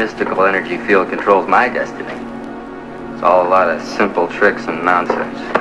mystical energy field controls my destiny. It's all a lot of simple tricks and nonsense.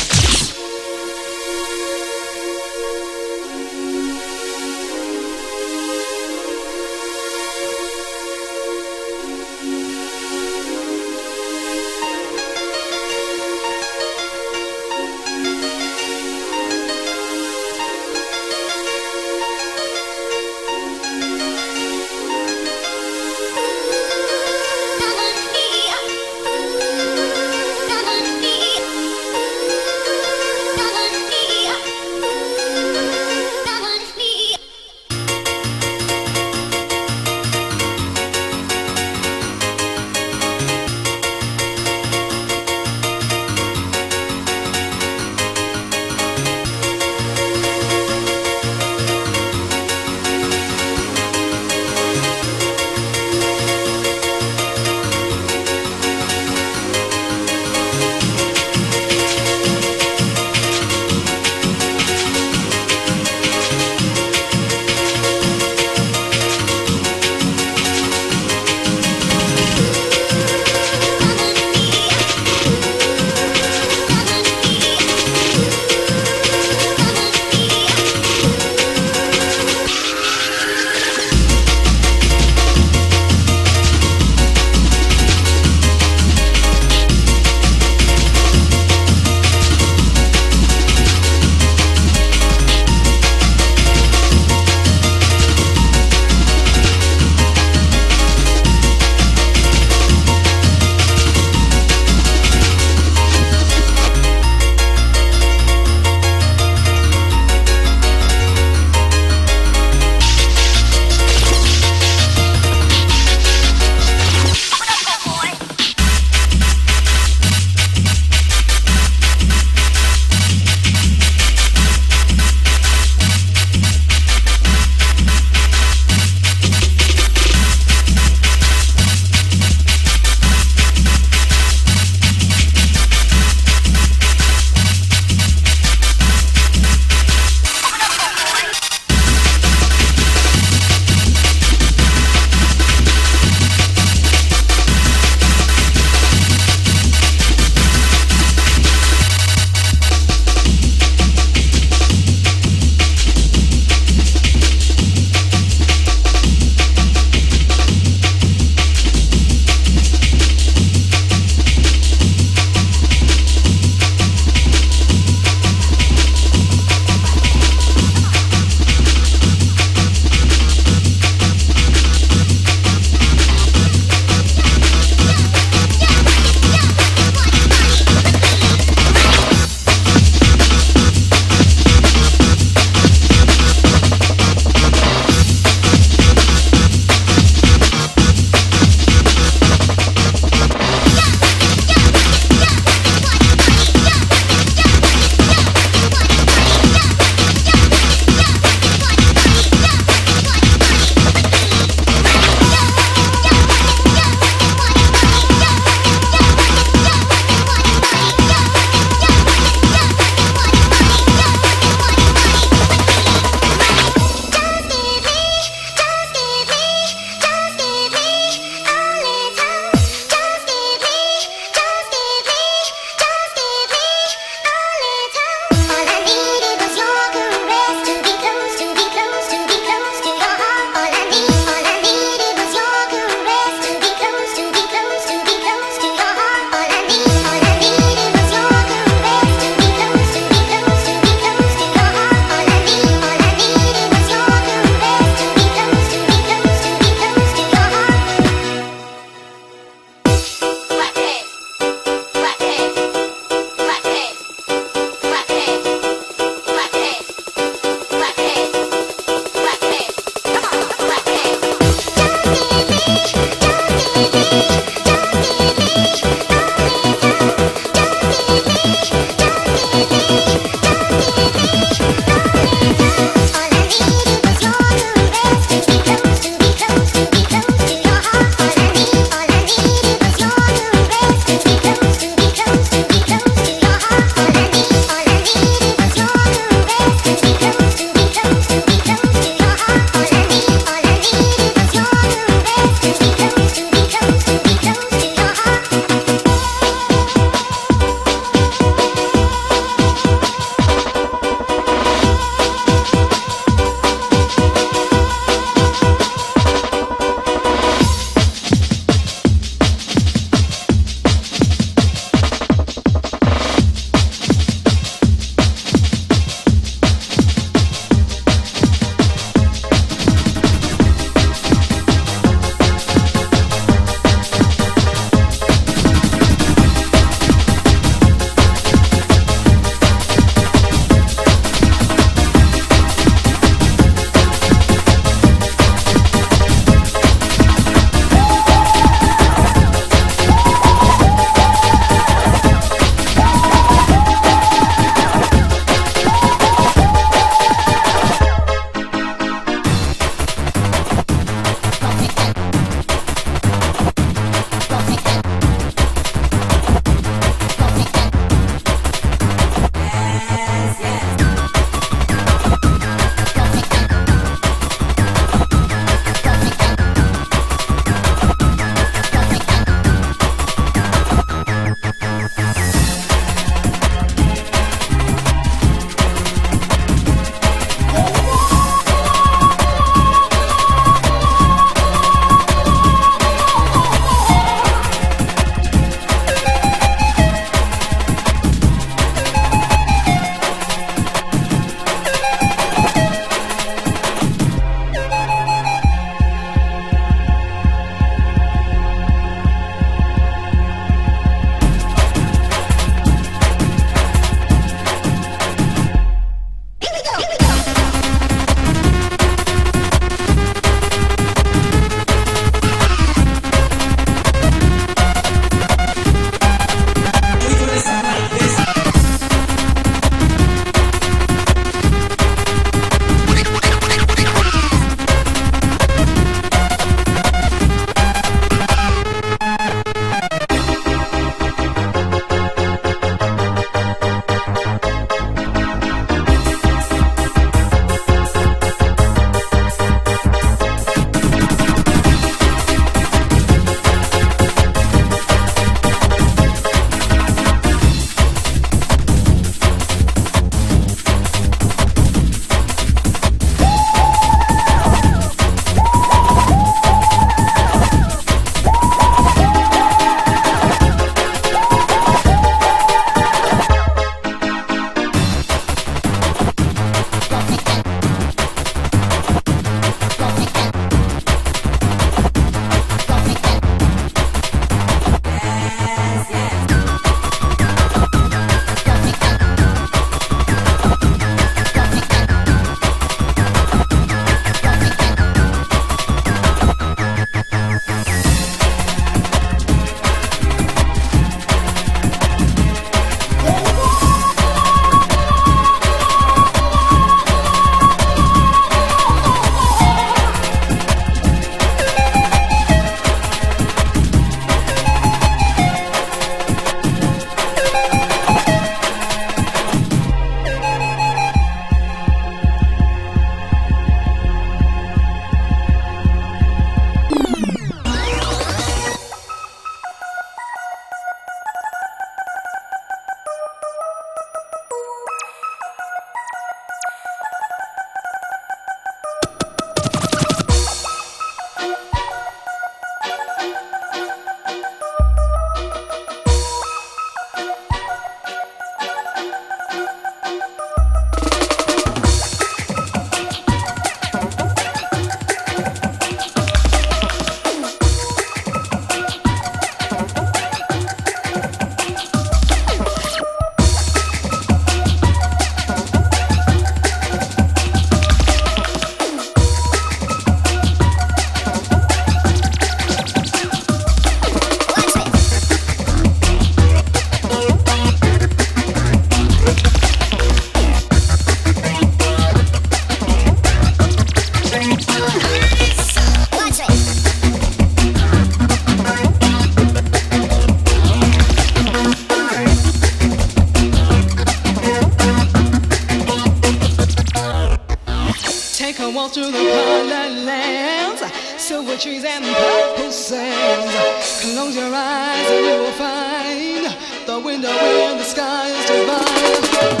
Off to the colored lands, silver trees and purple sands. Close your eyes and you will find the window where the sky is divine.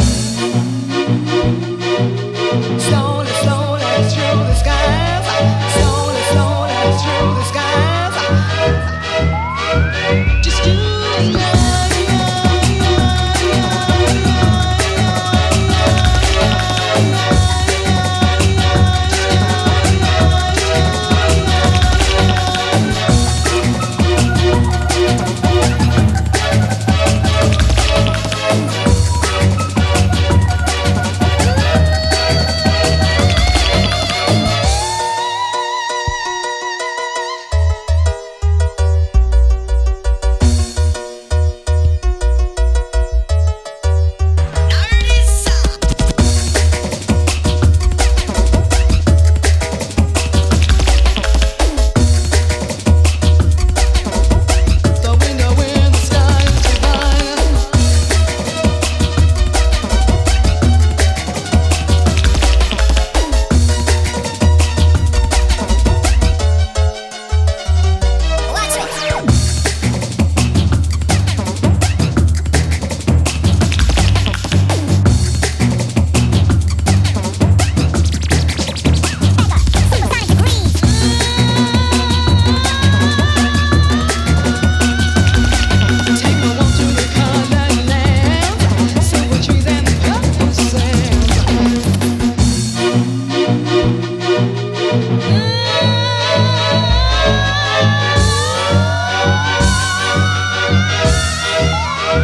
Slowly, slowly through the skies, slowly, slowly through the skies. Just you and I.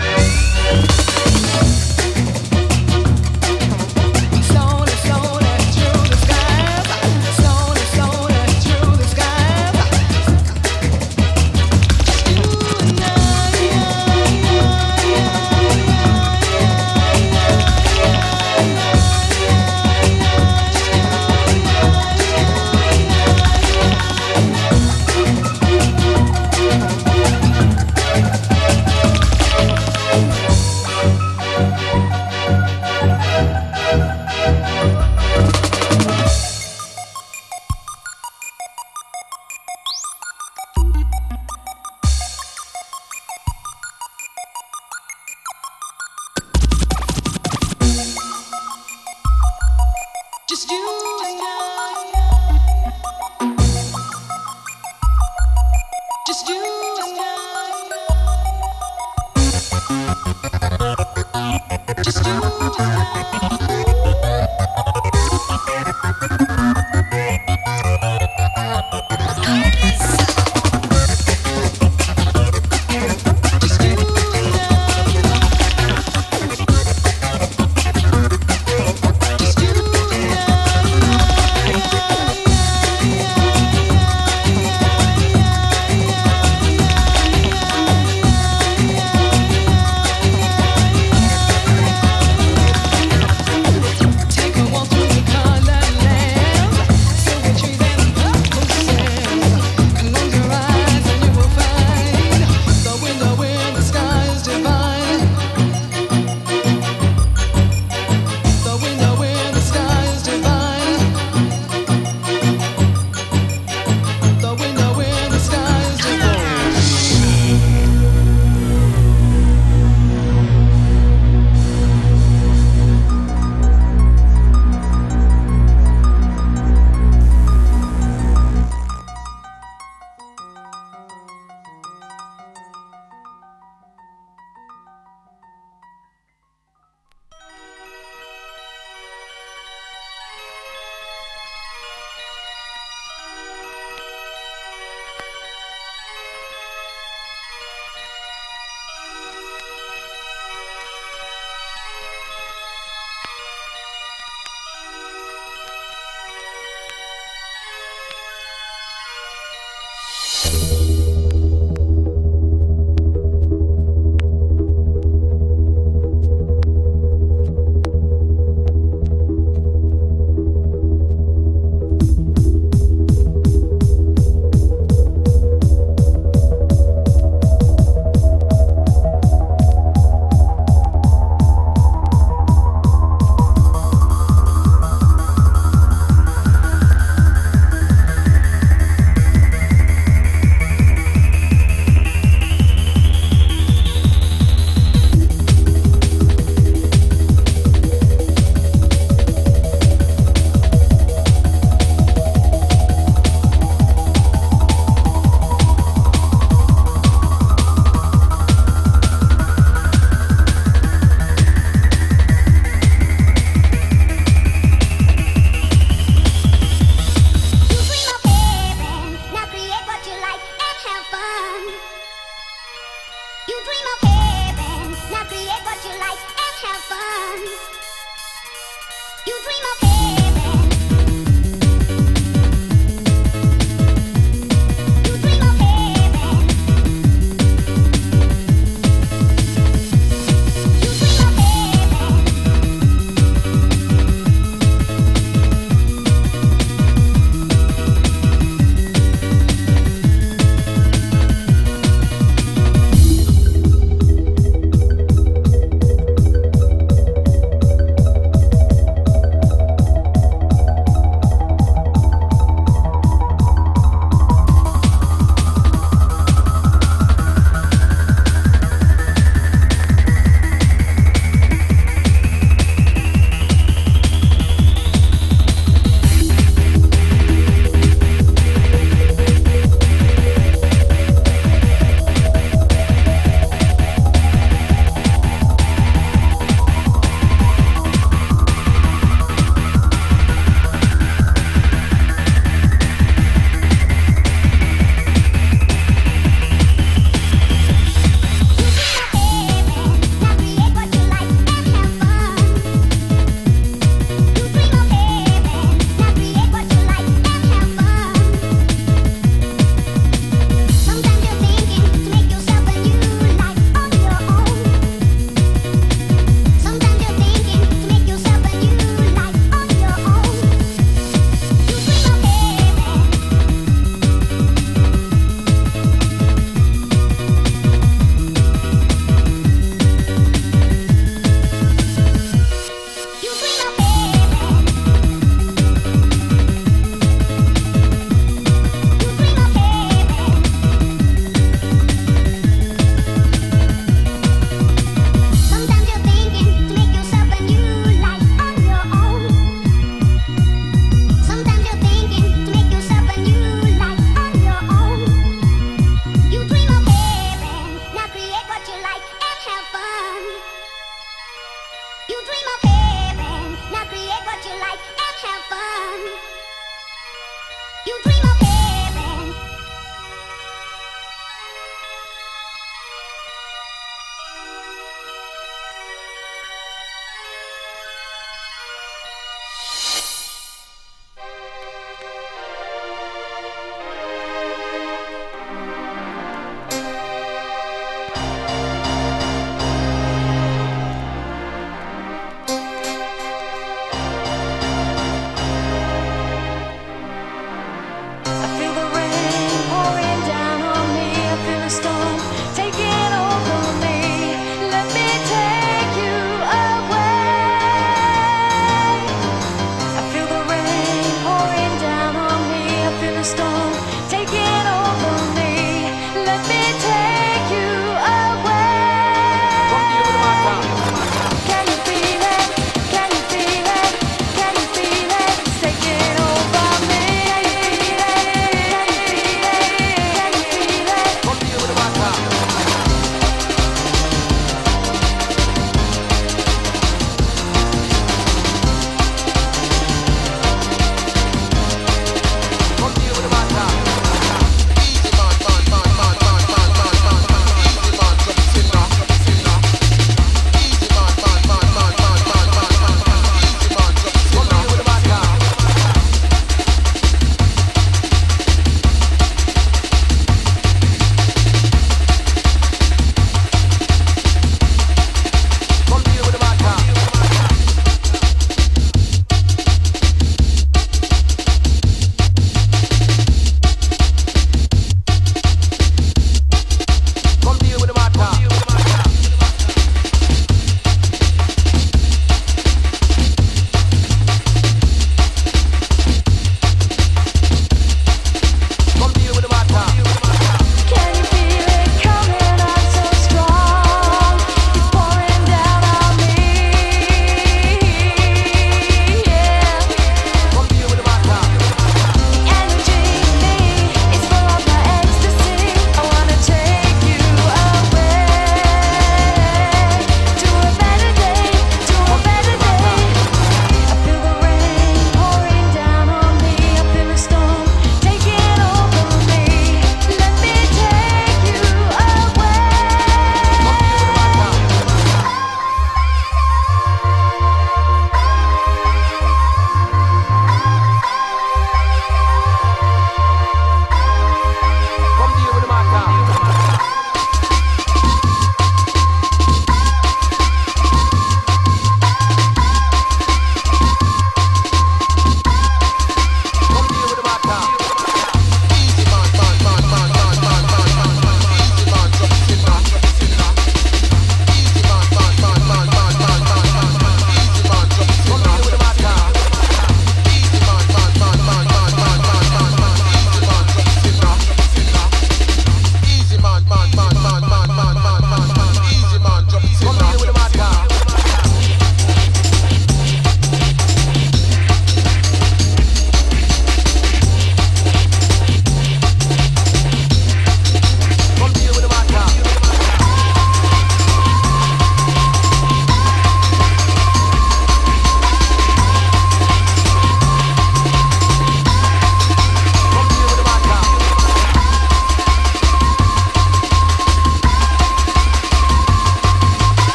Bye.